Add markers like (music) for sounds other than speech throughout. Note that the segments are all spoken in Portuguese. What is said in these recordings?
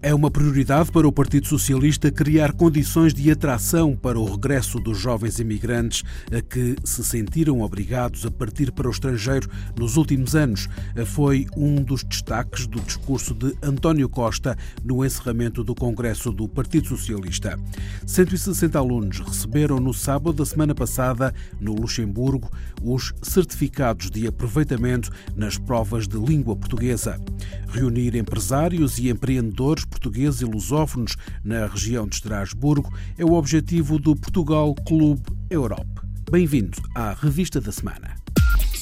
é uma prioridade para o Partido Socialista criar condições de atração para o regresso dos jovens imigrantes a que se sentiram obrigados a partir para o estrangeiro nos últimos anos. Foi um dos destaques do discurso de António Costa no encerramento do Congresso do Partido Socialista. 160 alunos receberam no sábado da semana passada, no Luxemburgo, os certificados de aproveitamento nas provas de língua portuguesa. Reunir empresários e empreendedores portugueses e lusófonos na região de Estrasburgo é o objetivo do Portugal Clube Europe. Bem-vindo à Revista da Semana.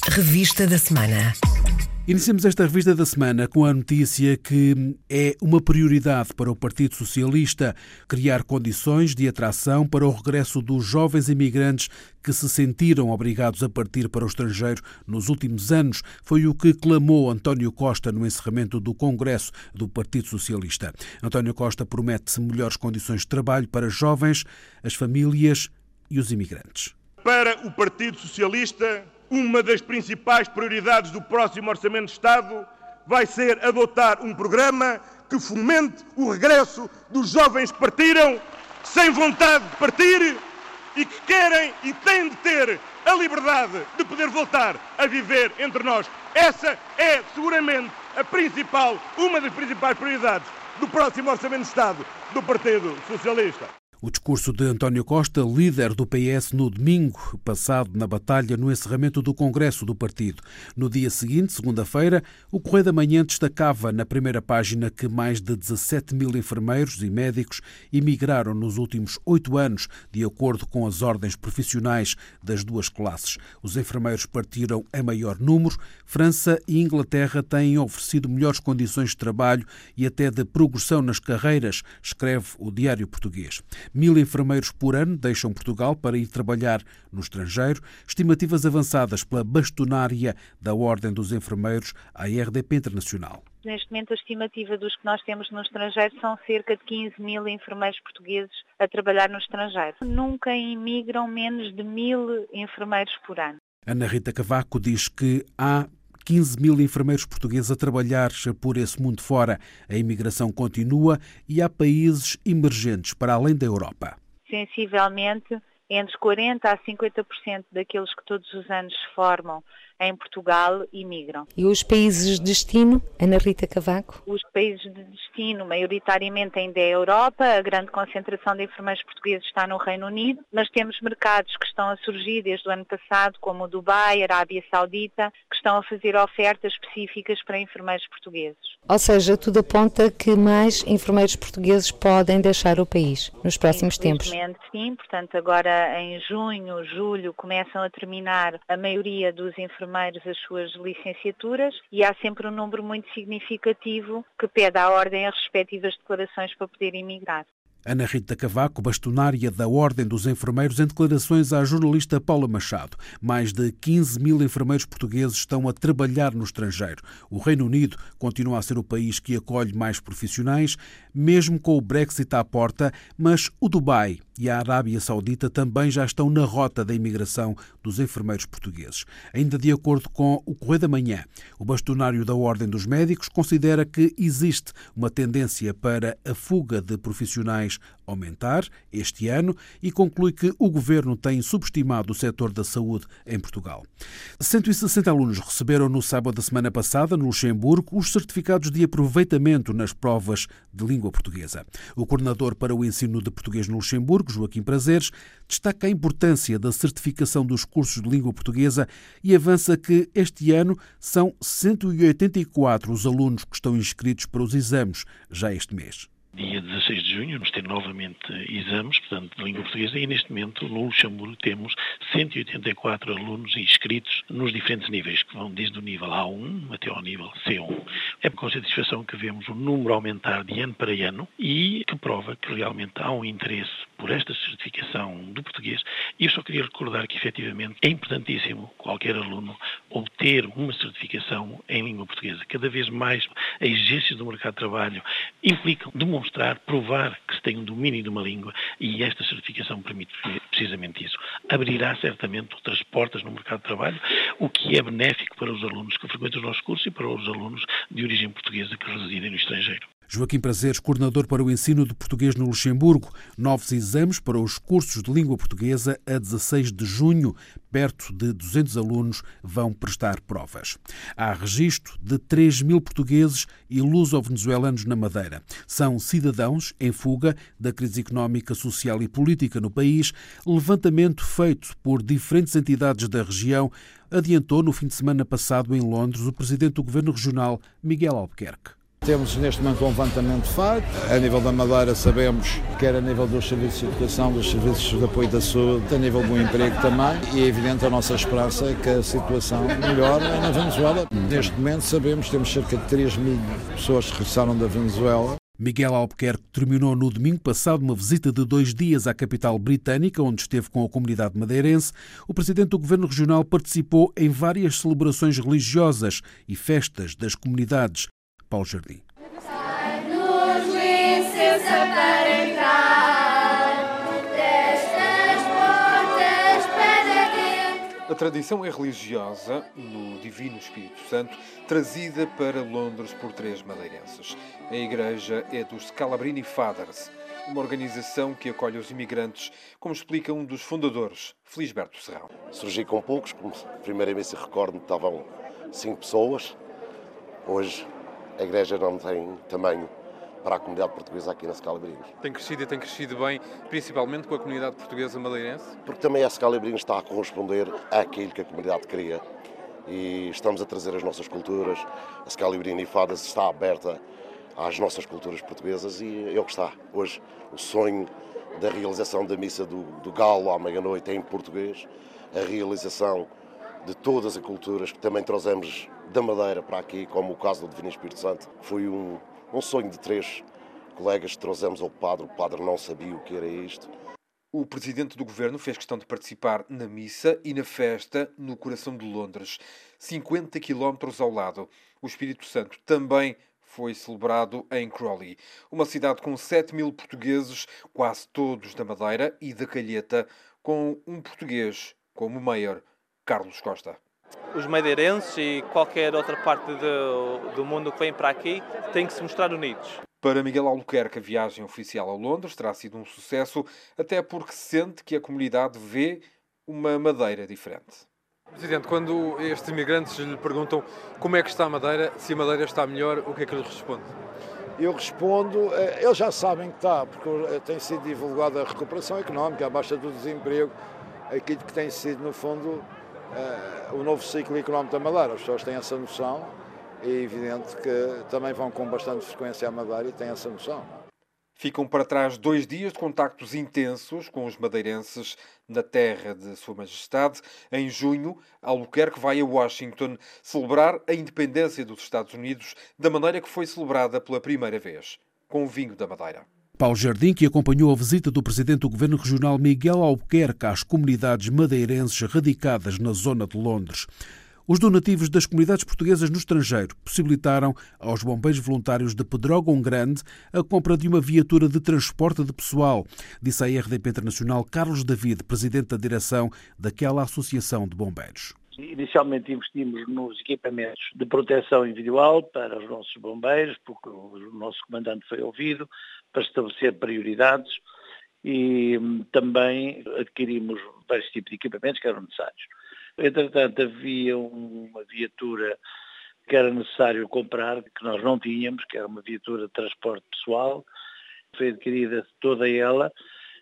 Revista da Semana. Iniciamos esta revista da semana com a notícia que é uma prioridade para o Partido Socialista criar condições de atração para o regresso dos jovens imigrantes que se sentiram obrigados a partir para o estrangeiro nos últimos anos. Foi o que clamou António Costa no encerramento do Congresso do Partido Socialista. António Costa promete melhores condições de trabalho para jovens, as famílias e os imigrantes. Para o Partido Socialista, uma das principais prioridades do próximo Orçamento de Estado vai ser adotar um programa que fomente o regresso dos jovens que partiram sem vontade de partir e que querem e têm de ter a liberdade de poder voltar a viver entre nós. Essa é seguramente a principal, uma das principais prioridades do próximo Orçamento de Estado do Partido Socialista. O discurso de António Costa, líder do PS, no domingo passado na batalha no encerramento do Congresso do partido. No dia seguinte, segunda-feira, o Correio da Manhã destacava na primeira página que mais de 17 mil enfermeiros e médicos emigraram nos últimos oito anos, de acordo com as ordens profissionais das duas classes. Os enfermeiros partiram em maior número. França e Inglaterra têm oferecido melhores condições de trabalho e até de progressão nas carreiras, escreve o Diário Português. Mil enfermeiros por ano deixam Portugal para ir trabalhar no estrangeiro. Estimativas avançadas pela bastonária da Ordem dos Enfermeiros à RDP Internacional. Neste momento, a estimativa dos que nós temos no estrangeiro são cerca de 15 mil enfermeiros portugueses a trabalhar no estrangeiro. Nunca imigram menos de mil enfermeiros por ano. Ana Rita Cavaco diz que há 15 mil enfermeiros portugueses a trabalhar por esse mundo fora. A imigração continua e há países emergentes para além da Europa. Sensivelmente, entre 40% a 50% daqueles que todos os anos se formam em Portugal imigram. E os países de destino, Ana Rita Cavaco? Os países de destino, maioritariamente ainda é a Europa, a grande concentração de enfermeiros portugueses está no Reino Unido, mas temos mercados que estão a surgir desde o ano passado, como o Dubai, a Arábia Saudita, que estão a fazer ofertas específicas para enfermeiros portugueses. Ou seja, tudo aponta que mais enfermeiros portugueses podem deixar o país nos próximos tempos. Sim, portanto agora em junho, julho começam a terminar a maioria dos enfermeiros enfermeiros as suas licenciaturas e há sempre um número muito significativo que pede à Ordem as respectivas declarações para poder emigrar. Ana Rita Cavaco, bastonária da Ordem dos Enfermeiros, em declarações à jornalista Paula Machado. Mais de 15 mil enfermeiros portugueses estão a trabalhar no estrangeiro. O Reino Unido continua a ser o país que acolhe mais profissionais, mesmo com o Brexit à porta, mas o Dubai e a Arábia Saudita também já estão na rota da imigração dos enfermeiros portugueses. Ainda de acordo com o Correio da Manhã, o bastonário da Ordem dos Médicos considera que existe uma tendência para a fuga de profissionais aumentar este ano e conclui que o governo tem subestimado o setor da saúde em Portugal. 160 alunos receberam no sábado da semana passada, no Luxemburgo, os certificados de aproveitamento nas provas de língua portuguesa. O coordenador para o ensino de português no Luxemburgo, Joaquim Prazeres, destaca a importância da certificação dos cursos de língua portuguesa e avança que este ano são 184 os alunos que estão inscritos para os exames já este mês dia 16 de junho, vamos ter novamente exames, portanto, de língua portuguesa, e neste momento no Luxemburgo temos 184 alunos inscritos nos diferentes níveis, que vão desde o nível A1 até ao nível C1. É com satisfação que vemos o número aumentar de ano para ano e que prova que realmente há um interesse por esta certificação do português. E eu só queria recordar que, efetivamente, é importantíssimo qualquer aluno obter uma certificação em língua portuguesa. Cada vez mais as exigências do mercado de trabalho implicam demonstrar, provar que se tem um domínio de uma língua e esta certificação permite precisamente isso. Abrirá certamente outras portas no mercado de trabalho, o que é benéfico para os alunos que frequentam os nossos cursos e para os alunos de origem portuguesa que residem no estrangeiro. Joaquim Prazeres, coordenador para o ensino de português no Luxemburgo. Novos exames para os cursos de língua portuguesa a 16 de junho. Perto de 200 alunos vão prestar provas. Há registro de 3 mil portugueses e luso-venezuelanos na Madeira. São cidadãos em fuga da crise económica, social e política no país. Levantamento feito por diferentes entidades da região adiantou no fim de semana passado em Londres o presidente do governo regional, Miguel Albuquerque. Temos neste momento um levantamento feito. A nível da Madeira sabemos, quer a nível dos serviços de educação, dos serviços de apoio da saúde, a nível do emprego também. E é evidente a nossa esperança é que a situação melhore na Venezuela. Neste momento sabemos, temos cerca de 3 mil pessoas que regressaram da Venezuela. Miguel Albuquerque terminou no domingo passado uma visita de dois dias à capital britânica, onde esteve com a comunidade madeirense. O presidente do governo regional participou em várias celebrações religiosas e festas das comunidades Paulo Jardim. A tradição é religiosa no Divino Espírito Santo, trazida para Londres por três madeirenses. A igreja é dos Scalabrini Fathers, uma organização que acolhe os imigrantes, como explica um dos fundadores, Felisberto Serrão. Surgi com poucos, como primeira vez se recordo, estavam cinco pessoas. Hoje a igreja não tem tamanho para a comunidade portuguesa aqui na Scalabrinos. Tem crescido e tem crescido bem, principalmente com a comunidade portuguesa madeirense? Porque também a Scalabrinos está a corresponder àquilo que a comunidade queria e estamos a trazer as nossas culturas. A Scalabrino e Fadas está aberta às nossas culturas portuguesas e é o que está. Hoje, o sonho da realização da missa do, do Galo à meia-noite em português, a realização de todas as culturas que também trouxemos da Madeira para aqui, como o caso do Divino Espírito Santo. Foi um, um sonho de três colegas que trouxemos ao padre. O padre não sabia o que era isto. O presidente do governo fez questão de participar na missa e na festa no coração de Londres, 50 quilómetros ao lado. O Espírito Santo também foi celebrado em Crawley, uma cidade com 7 mil portugueses, quase todos da Madeira e da Calheta, com um português como mayor. Carlos Costa. Os madeirenses e qualquer outra parte do, do mundo que vem para aqui têm que se mostrar unidos. Para Miguel Albuquerque, a viagem oficial a Londres terá sido um sucesso, até porque sente que a comunidade vê uma Madeira diferente. Presidente, quando estes imigrantes lhe perguntam como é que está a Madeira, se a Madeira está melhor, o que é que lhe responde? Eu respondo, eh, eles já sabem que está, porque eh, tem sido divulgada a recuperação económica, a baixa do desemprego, aquilo que tem sido, no fundo, o novo ciclo económico da Madeira. As pessoas têm essa noção e é evidente que também vão com bastante frequência à Madeira e têm essa noção. Ficam para trás dois dias de contactos intensos com os madeirenses na terra de Sua Majestade. Em junho, Albuquerque vai a Washington celebrar a independência dos Estados Unidos da maneira que foi celebrada pela primeira vez, com o vinho da Madeira. Paulo Jardim, que acompanhou a visita do presidente do governo regional Miguel Albuquerque às comunidades madeirenses radicadas na zona de Londres. Os donativos das comunidades portuguesas no estrangeiro possibilitaram aos bombeiros voluntários de Pedrógão Grande a compra de uma viatura de transporte de pessoal, disse a RDP Internacional Carlos David, presidente da direção daquela associação de bombeiros. Inicialmente investimos nos equipamentos de proteção individual para os nossos bombeiros, porque o nosso comandante foi ouvido, para estabelecer prioridades e hum, também adquirimos vários tipos de equipamentos que eram necessários. Entretanto, havia uma viatura que era necessário comprar, que nós não tínhamos, que era uma viatura de transporte pessoal, foi adquirida toda ela,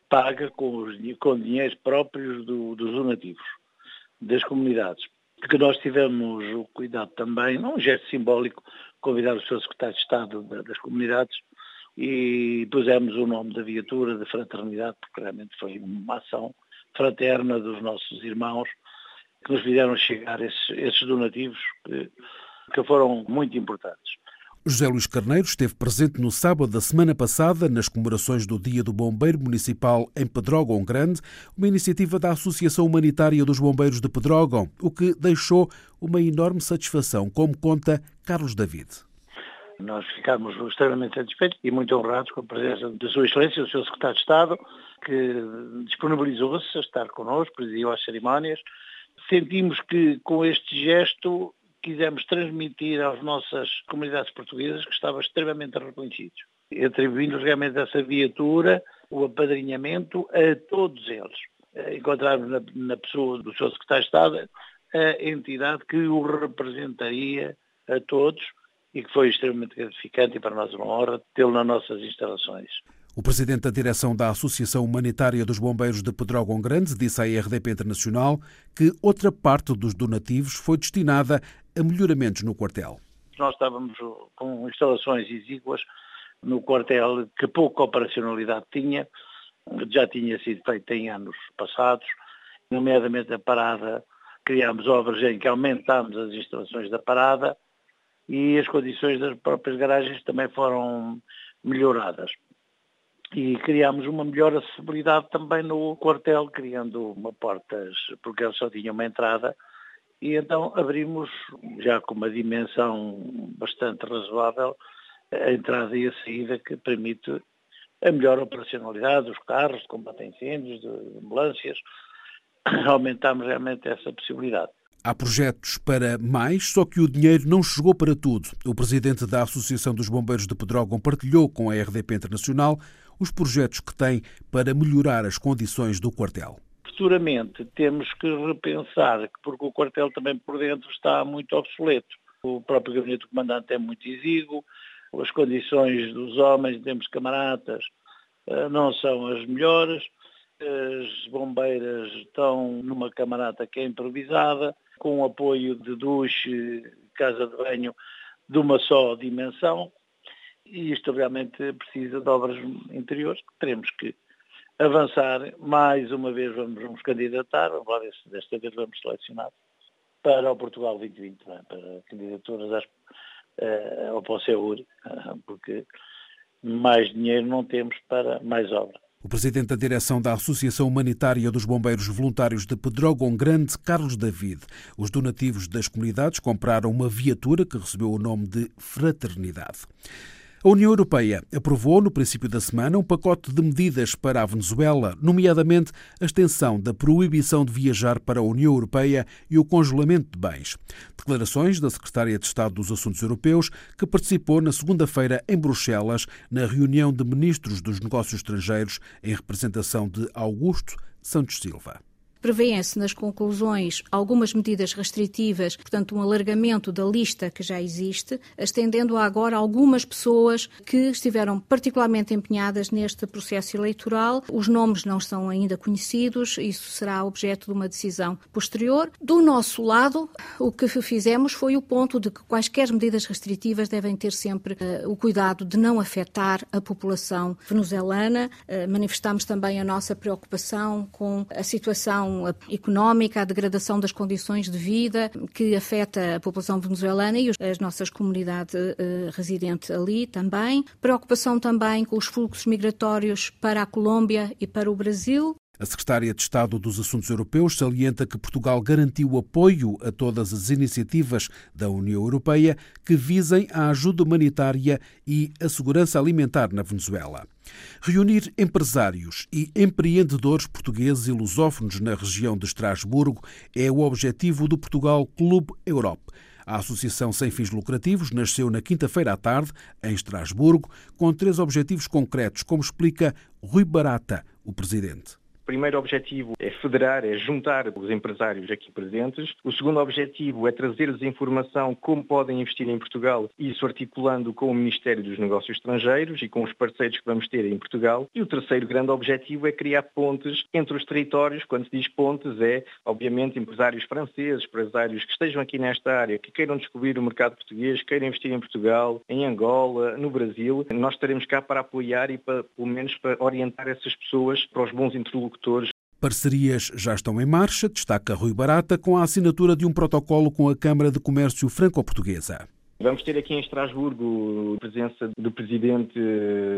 paga com, os, com dinheiros próprios do, dos donativos das comunidades. Que nós tivemos o cuidado também, um gesto simbólico, convidar o Sr. Secretário de Estado das Comunidades e pusemos o nome da viatura de fraternidade, porque realmente foi uma ação fraterna dos nossos irmãos que nos fizeram chegar esses, esses donativos que, que foram muito importantes. José Luís Carneiro esteve presente no sábado da semana passada nas comemorações do Dia do Bombeiro Municipal em Pedrógão Grande, uma iniciativa da Associação Humanitária dos Bombeiros de Pedrógão, o que deixou uma enorme satisfação, como conta Carlos David. Nós ficámos extremamente satisfeitos e muito honrados com a presença da Sua Excelência, o Sr. Secretário de Estado, que disponibilizou-se a estar connosco, presidiu as cerimónias. Sentimos que com este gesto quisemos transmitir às nossas comunidades portuguesas que estavam extremamente reconhecidos, atribuindo realmente essa viatura, o apadrinhamento a todos eles. Eh, encontrarmos na, na pessoa do seu secretário de Estado a entidade que o representaria a todos e que foi extremamente gratificante e para nós uma honra tê-lo nas nossas instalações. O presidente da direção da Associação Humanitária dos Bombeiros de Pedrógão Grande disse à RDP Internacional que outra parte dos donativos foi destinada a melhoramentos no quartel. Nós estávamos com instalações exíguas no quartel que pouca operacionalidade tinha, já tinha sido feito em anos passados, nomeadamente a parada, criámos obras em que aumentámos as instalações da parada e as condições das próprias garagens também foram melhoradas e criámos uma melhor acessibilidade também no quartel, criando uma portas, porque ele só tinha uma entrada, e então abrimos, já com uma dimensão bastante razoável, a entrada e a saída que permite a melhor operacionalidade dos carros de combate a incêndios, de ambulâncias. (coughs) Aumentamos realmente essa possibilidade. Há projetos para mais, só que o dinheiro não chegou para tudo. O presidente da Associação dos Bombeiros de Pedrógão partilhou com a RDP Internacional os projetos que tem para melhorar as condições do quartel. Futuramente temos que repensar, porque o quartel também por dentro está muito obsoleto. O próprio gabinete do comandante é muito exíguo, as condições dos homens, temos camaradas, eh, não são as melhores, as bombeiras estão numa camarata que é improvisada, com o apoio de duche, casa de banho de uma só dimensão, e isto realmente precisa de obras interiores que teremos que avançar. Mais uma vez vamos nos candidatar, vamos lá ver se desta vez vamos selecionar para o Portugal 2020, é? para candidaturas às, uh, uh, porque mais dinheiro não temos para mais obra. O presidente da direção da Associação Humanitária dos Bombeiros Voluntários de Pedrógão Grande, Carlos David. Os donativos das comunidades compraram uma viatura que recebeu o nome de Fraternidade. A União Europeia aprovou no princípio da semana um pacote de medidas para a Venezuela, nomeadamente a extensão da proibição de viajar para a União Europeia e o congelamento de bens. Declarações da Secretária de Estado dos Assuntos Europeus, que participou na segunda-feira em Bruxelas, na reunião de ministros dos negócios estrangeiros, em representação de Augusto Santos Silva. Prevêem-se nas conclusões algumas medidas restritivas, portanto, um alargamento da lista que já existe, estendendo a agora algumas pessoas que estiveram particularmente empenhadas neste processo eleitoral. Os nomes não estão ainda conhecidos, isso será objeto de uma decisão posterior. Do nosso lado, o que fizemos foi o ponto de que quaisquer medidas restritivas devem ter sempre uh, o cuidado de não afetar a população venezuelana. Uh, manifestamos também a nossa preocupação com a situação económica, a degradação das condições de vida que afeta a população venezuelana e as nossas comunidades uh, residentes ali também. Preocupação também com os fluxos migratórios para a Colômbia e para o Brasil. A secretária de Estado dos Assuntos Europeus salienta que Portugal garantiu apoio a todas as iniciativas da União Europeia que visem a ajuda humanitária e a segurança alimentar na Venezuela. Reunir empresários e empreendedores portugueses e lusófonos na região de Estrasburgo é o objetivo do Portugal Clube Europe. A associação sem fins lucrativos nasceu na quinta-feira à tarde, em Estrasburgo, com três objetivos concretos, como explica Rui Barata, o presidente. Primeiro objetivo é federar, é juntar os empresários aqui presentes. O segundo objetivo é trazer-lhes informação como podem investir em Portugal, isso articulando com o Ministério dos Negócios Estrangeiros e com os parceiros que vamos ter em Portugal. E o terceiro grande objetivo é criar pontes entre os territórios. Quando se diz pontes, é, obviamente, empresários franceses, empresários que estejam aqui nesta área, que queiram descobrir o mercado português, queiram investir em Portugal, em Angola, no Brasil. Nós estaremos cá para apoiar e, para, pelo menos, para orientar essas pessoas para os bons interlocutores interlocutores. Parcerias já estão em marcha, destaca Rui Barata, com a assinatura de um protocolo com a Câmara de Comércio Franco-Portuguesa. Vamos ter aqui em Estrasburgo a presença do presidente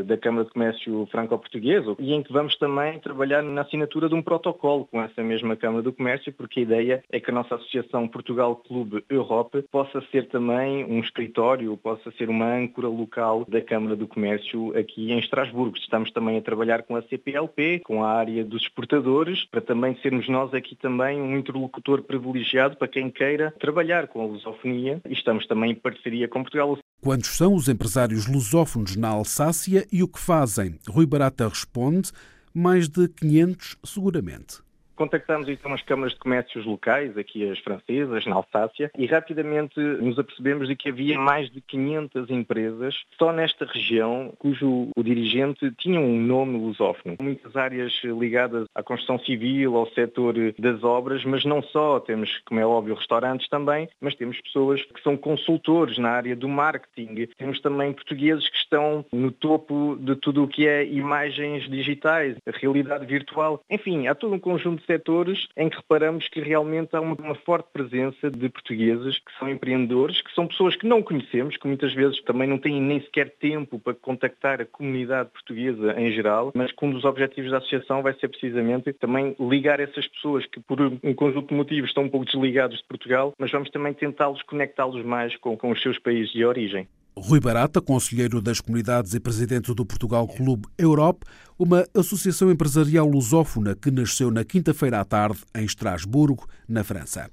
da Câmara de Comércio franco-portuguesa e em que vamos também trabalhar na assinatura de um protocolo com essa mesma Câmara do Comércio, porque a ideia é que a nossa Associação Portugal Clube Europe possa ser também um escritório, possa ser uma âncora local da Câmara do Comércio aqui em Estrasburgo. Estamos também a trabalhar com a CPLP, com a área dos exportadores, para também sermos nós aqui também um interlocutor privilegiado para quem queira trabalhar com a lusofonia e estamos também em parceria parceria com Portugal. Quantos são os empresários lusófonos na Alsácia e o que fazem? Rui Barata responde: mais de 500, seguramente. Contactámos então as câmaras de comércios locais, aqui as francesas, na Alsácia, e rapidamente nos apercebemos de que havia mais de 500 empresas só nesta região cujo o dirigente tinha um nome lusófono. Muitas áreas ligadas à construção civil, ao setor das obras, mas não só. Temos, como é óbvio, restaurantes também, mas temos pessoas que são consultores na área do marketing. Temos também portugueses que estão no topo de tudo o que é imagens digitais, realidade virtual. Enfim, há todo um conjunto setores em que reparamos que realmente há uma, forte presença de portugueses que são empreendedores, que são pessoas que não conhecemos, que muitas vezes também não têm nem sequer tempo para contactar a comunidade portuguesa em geral, mas que um dos objetivos da associação vai ser precisamente também ligar essas pessoas que por um conjunto de motivos estão um pouco desligados de Portugal, mas vamos também tentá-los, conectá-los mais com, com os seus países de origem. Rui Barata, conselheiro das comunidades e presidente do Portugal Clube Europe, uma associação empresarial lusófona que nasceu na quinta-feira à tarde em Estrasburgo, na França.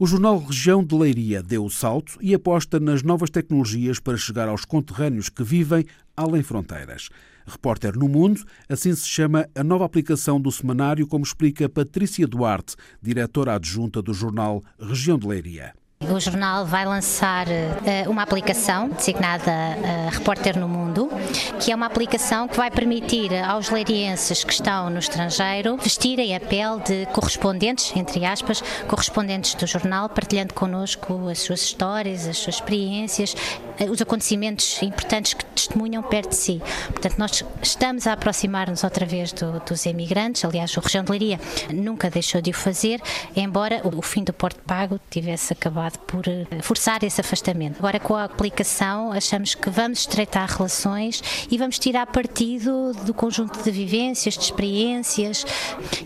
O jornal Região de Leiria deu o salto e aposta nas novas tecnologias para chegar aos conterrâneos que vivem além fronteiras. Repórter no Mundo, assim se chama a nova aplicação do semanário, como explica Patrícia Duarte, diretora adjunta do jornal Região de Leiria. O jornal vai lançar uh, uma aplicação designada uh, Repórter no Mundo, que é uma aplicação que vai permitir aos leirienses que estão no estrangeiro vestirem a pele de correspondentes, entre aspas, correspondentes do jornal, partilhando connosco as suas histórias, as suas experiências, uh, os acontecimentos importantes que testemunham perto de si. Portanto, nós estamos a aproximar-nos outra vez do, dos emigrantes, aliás, o Região de Leiria nunca deixou de o fazer, embora o fim do Porto Pago tivesse acabado acabado por eh, forçar esse afastamento. Agora, com a aplicação, achamos que vamos estreitar relações e vamos tirar partido do conjunto de vivências, de experiências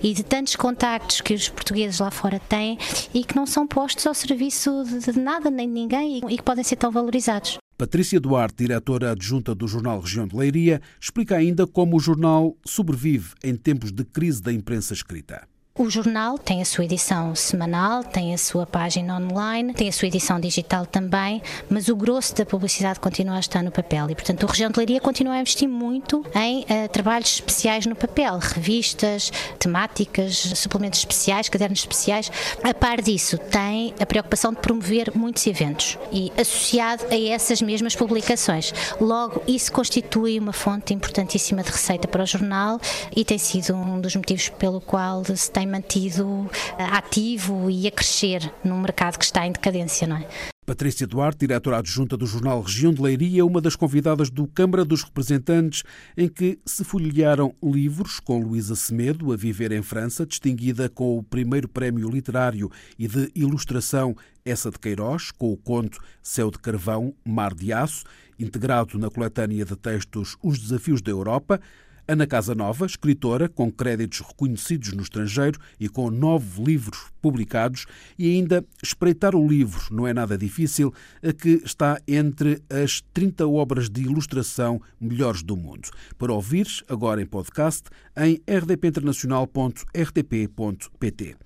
e de tantos contactos que os portugueses lá fora têm e que não são postos ao serviço de nada nem de ninguém e que podem ser tão valorizados. Patrícia Duarte, diretora adjunta do jornal Região de Leiria, explica ainda como o jornal sobrevive em tempos de crise da imprensa escrita. O jornal tem a sua edição semanal, tem a sua página online, tem a sua edição digital também, mas o grosso da publicidade continua a estar no papel e, portanto, o Região de Leiria continua a investir muito em uh, trabalhos especiais no papel, revistas, temáticas, suplementos especiais, cadernos especiais. A par disso, tem a preocupação de promover muitos eventos e associado a essas mesmas publicações. Logo, isso constitui uma fonte importantíssima de receita para o jornal e tem sido um dos motivos pelo qual se tem tem mantido eh, ativo e a crescer num mercado que está em decadência, não é? Patrícia Duarte, diretora adjunta do jornal Região de Leiria, uma das convidadas do Câmara dos Representantes, em que se folhearam livros com Luísa Semedo, a viver em França, distinguida com o primeiro prémio literário e de ilustração Essa de Queiroz, com o conto Céu de Carvão, Mar de Aço, integrado na coletânea de textos Os Desafios da Europa, Ana Casa Nova, escritora com créditos reconhecidos no estrangeiro e com nove livros publicados, e ainda espreitar o livro não é nada difícil, a que está entre as 30 obras de ilustração melhores do mundo. Para ouvir, agora em podcast, em rdpinternacional.rtp.pt.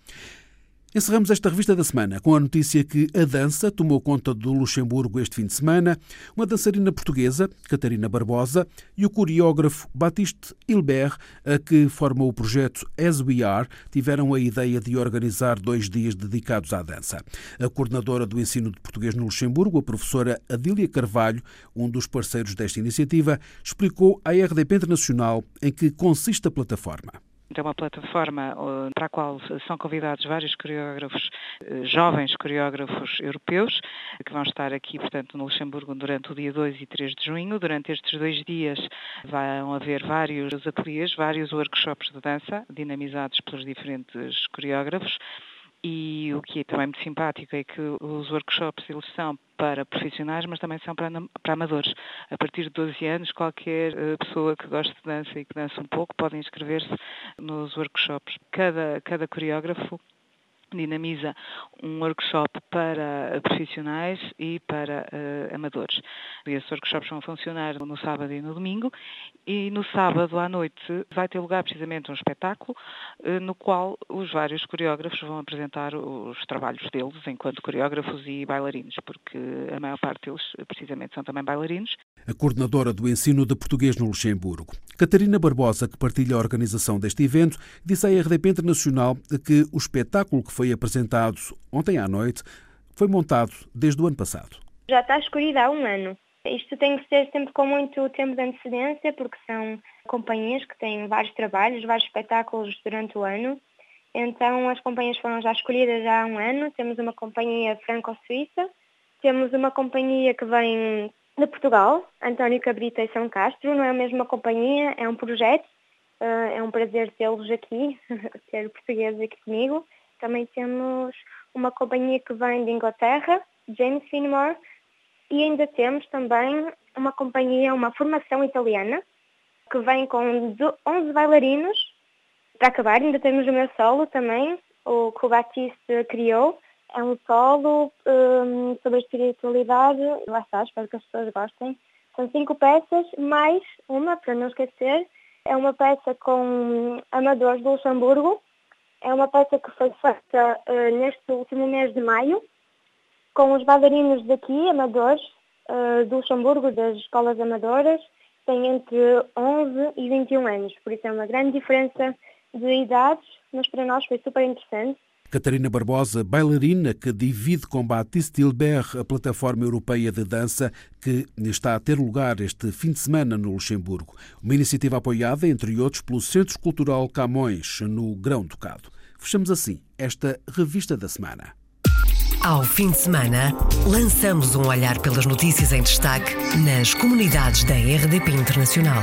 Encerramos esta revista da semana com a notícia que a dança tomou conta do Luxemburgo este fim de semana. Uma dançarina portuguesa, Catarina Barbosa, e o coreógrafo Batiste Hilbert, a que formou o projeto As We Are, tiveram a ideia de organizar dois dias dedicados à dança. A coordenadora do ensino de português no Luxemburgo, a professora Adília Carvalho, um dos parceiros desta iniciativa, explicou à RDP Internacional em que consiste a plataforma. É uma plataforma uh, para a qual são convidados vários coreógrafos, uh, jovens coreógrafos europeus, que vão estar aqui, portanto, no Luxemburgo durante o dia 2 e 3 de junho. Durante estes dois dias vão haver vários ateliês, vários workshops de dança, dinamizados pelos diferentes coreógrafos e o que é também muito simpático é que os workshops eles são para profissionais, mas também são para, para amadores. A partir de 12 anos, qualquer eh, pessoa que goste de dança e que dança um pouco pode inscrever-se nos workshops. Cada, cada coreógrafo dinamiza um workshop para profissionais e para uh, amadores. E esses workshops vão funcionar no sábado e no domingo e no sábado à noite vai ter lugar precisamente um espetáculo uh, no qual os vários coreógrafos vão apresentar os trabalhos deles enquanto coreógrafos e bailarinos, porque a maior parte deles precisamente são também bailarinos. A coordenadora do ensino de português no Luxemburgo, Catarina Barbosa, que partilha a organização deste evento, disse à RDP Internacional que o espetáculo que foi apresentado ontem à noite foi montado desde o ano passado. Já está escolhido há um ano. Isto tem que ser sempre com muito tempo de antecedência, porque são companhias que têm vários trabalhos, vários espetáculos durante o ano. Então as companhias foram já escolhidas há um ano. Temos uma companhia franco-suíça, temos uma companhia que vem de Portugal, António Cabrita e São Castro. Não é a mesma companhia, é um projeto. É um prazer tê-los aqui, (laughs) ter portugueses aqui comigo. Também temos uma companhia que vem de Inglaterra, James Finmore, e ainda temos também uma companhia, uma formação italiana, que vem com 11 bailarinos. Para acabar, ainda temos o meu solo também, o que o Batiste criou. É um solo um, sobre a espiritualidade. Lá está, espero que as pessoas gostem. São cinco peças, mais uma, para não esquecer, é uma peça com amadores do Luxemburgo, é uma peça que foi feita uh, neste último mês de maio, com os bailarinos daqui, amadores, uh, do Luxemburgo, das escolas amadoras, têm entre 11 e 21 anos, por isso é uma grande diferença de idades, mas para nós foi super interessante. Catarina Barbosa, bailarina que divide com Baptiste Hilbert a plataforma europeia de dança que está a ter lugar este fim de semana no Luxemburgo. Uma iniciativa apoiada, entre outros, pelo Centro Cultural Camões, no Grão-Ducado. Fechamos assim esta revista da semana. Ao fim de semana, lançamos um olhar pelas notícias em destaque nas comunidades da RDP Internacional.